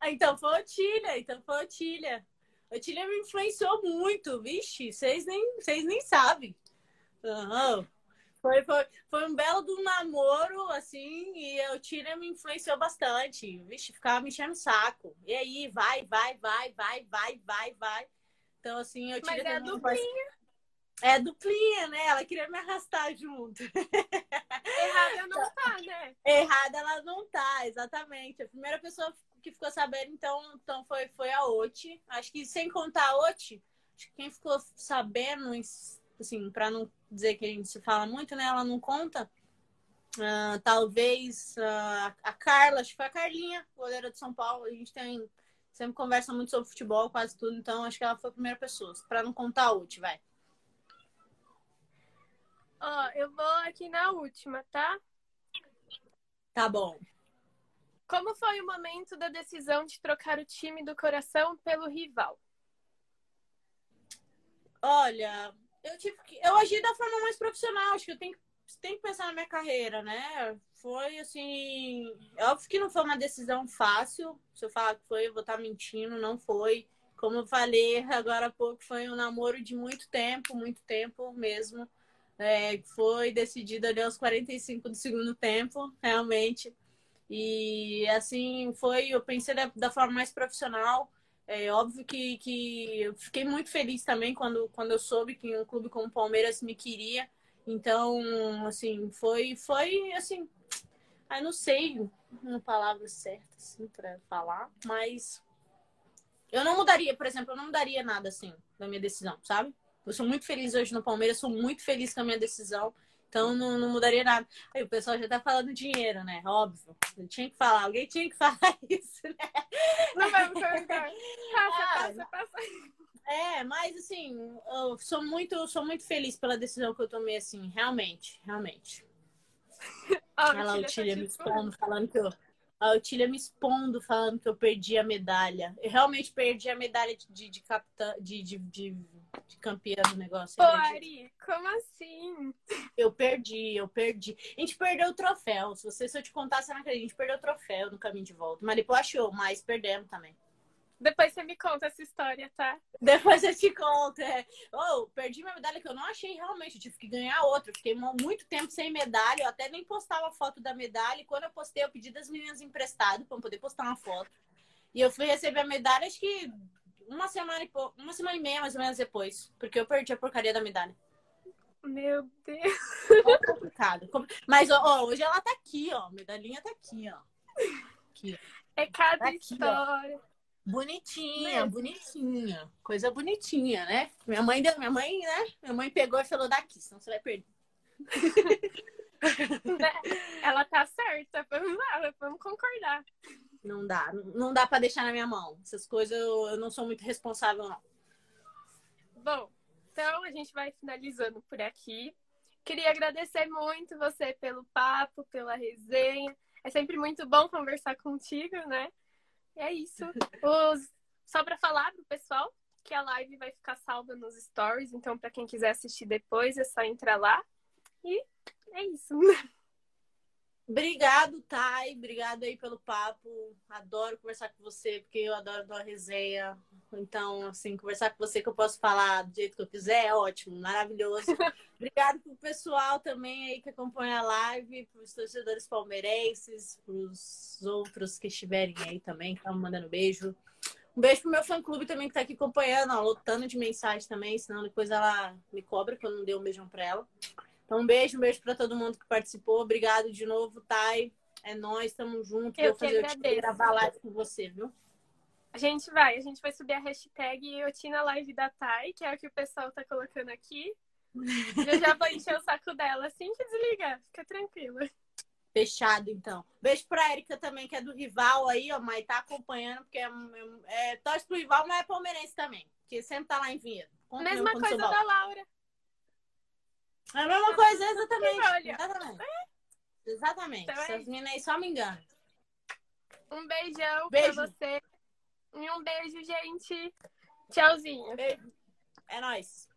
Ah, Então foi a Otília, então foi a Otília. A Otília me influenciou muito, vixe, vocês nem, vocês nem sabem. Aham. Foi, foi, foi um belo do namoro, assim, e a Otília me influenciou bastante. Vixe, ficava me enchendo o saco. E aí, vai, vai, vai, vai, vai, vai, vai. Então, assim, a Mas é a duplinha. É duplinha, né? Ela queria me arrastar junto. [laughs] Errada não tá, né? Errada ela não tá, exatamente. A primeira pessoa que ficou sabendo, então, então foi, foi a Oti. Acho que sem contar a Oti, acho que quem ficou sabendo, assim, para não dizer que a gente se fala muito, né? Ela não conta. Ah, talvez ah, a Carla, acho que foi a Carlinha, goleira de São Paulo. A gente tem sempre conversa muito sobre futebol, quase tudo, então acho que ela foi a primeira pessoa. Para não contar a Oti, vai. Ó, eu vou aqui na última, tá? Tá bom. Como foi o momento da decisão de trocar o time do coração pelo rival? Olha, eu tive que. Eu agi da forma mais profissional, acho que eu tenho, que- tenho que pensar na minha carreira, né? Foi assim. Óbvio que não foi uma decisão fácil. Se eu falar que foi, eu vou estar mentindo, não foi. Como eu falei agora há pouco, foi um namoro de muito tempo, muito tempo mesmo. É, foi decidido ali aos 45 do segundo tempo, realmente. E assim, foi, eu pensei da, da forma mais profissional. É óbvio que, que eu fiquei muito feliz também quando, quando eu soube que um clube como o Palmeiras me queria. Então, assim, foi, foi assim. Eu não sei uma palavra certa, assim, para falar, mas eu não mudaria, por exemplo, eu não mudaria nada, assim, da minha decisão, sabe? Eu sou muito feliz hoje no Palmeiras, sou muito feliz com a minha decisão. Então não, não mudaria nada. Aí o pessoal já tá falando dinheiro, né? Óbvio. Eu tinha que falar, alguém tinha que [laughs] falar isso, né? Não vamos perguntar. Passa, Ah, passa, passa. É, mas assim, eu sou muito, sou muito feliz pela decisão que eu tomei, assim, realmente, realmente. Olha lá, o te me expondo, falando que eu. A Otília me expondo, falando que eu perdi a medalha. Eu realmente perdi a medalha de, de, capitã, de, de, de, de campeã do negócio. Pô? Ari, como assim? Eu perdi, eu perdi. A gente perdeu o troféu. Se, você, se eu te contar, você não acredita. A gente perdeu o troféu no caminho de volta. Maripo achou, mas perdemos também. Depois você me conta essa história, tá? Depois eu te conto. É. Oh, perdi minha medalha que eu não achei realmente. Eu tive que ganhar outra. Eu fiquei muito tempo sem medalha. Eu até nem postava foto da medalha. E quando eu postei, eu pedi das meninas emprestado para poder postar uma foto. E eu fui receber a medalha, acho que uma semana e uma semana e meia, mais ou menos, depois. Porque eu perdi a porcaria da medalha. Meu Deus. É complicado. Mas ó, hoje ela tá aqui, ó. A medalhinha tá aqui, ó. Aqui. É cada Aqui, ó. Bonitinha, Mesmo. bonitinha. Coisa bonitinha, né? Minha mãe, deu- minha mãe, né? Minha mãe pegou e falou daqui, senão você vai perder. [laughs] Ela tá certa, vamos lá, vamos concordar. Não dá, não dá para deixar na minha mão. Essas coisas eu, eu não sou muito responsável, não. Bom, então a gente vai finalizando por aqui. Queria agradecer muito você pelo papo, pela resenha. É sempre muito bom conversar contigo, né? É isso. Os... Só para falar pro pessoal que a live vai ficar salva nos stories, então para quem quiser assistir depois é só entrar lá. E é isso. [laughs] Obrigado, Thay. Obrigado aí pelo papo. Adoro conversar com você, porque eu adoro dar resenha. Então, assim, conversar com você que eu posso falar do jeito que eu quiser é ótimo, maravilhoso. [laughs] Obrigado pro pessoal também aí que acompanha a live, pros torcedores palmeirenses, pros outros que estiverem aí também, que estão mandando beijo. Um beijo pro meu fã-clube também que tá aqui acompanhando, ó, lotando de mensagem também, senão depois ela me cobra que eu não dei um beijão pra ela. Então, um beijo, um beijo para todo mundo que participou. Obrigado de novo, Thay. É nós, estamos juntos. Eu Vou fazer o gravar live com você, viu? A gente vai, a gente vai subir a hashtag Otina Live da Thay, que é o que o pessoal tá colocando aqui. Eu já vou encher o saco dela assim que desligar, fica tranquila. Fechado, então. Beijo pra Erika também, que é do rival aí, ó, mas tá acompanhando, porque é, é, é torce pro rival, mas é palmeirense também, que sempre tá lá em Vinhedo. Mesma coisa da Laura. É a mesma coisa, exatamente. Exatamente. Exatamente. Então, Essas meninas aí só me enganam. Um beijão beijo. pra você. E um beijo, gente. Tchauzinho. Beijo. É nóis.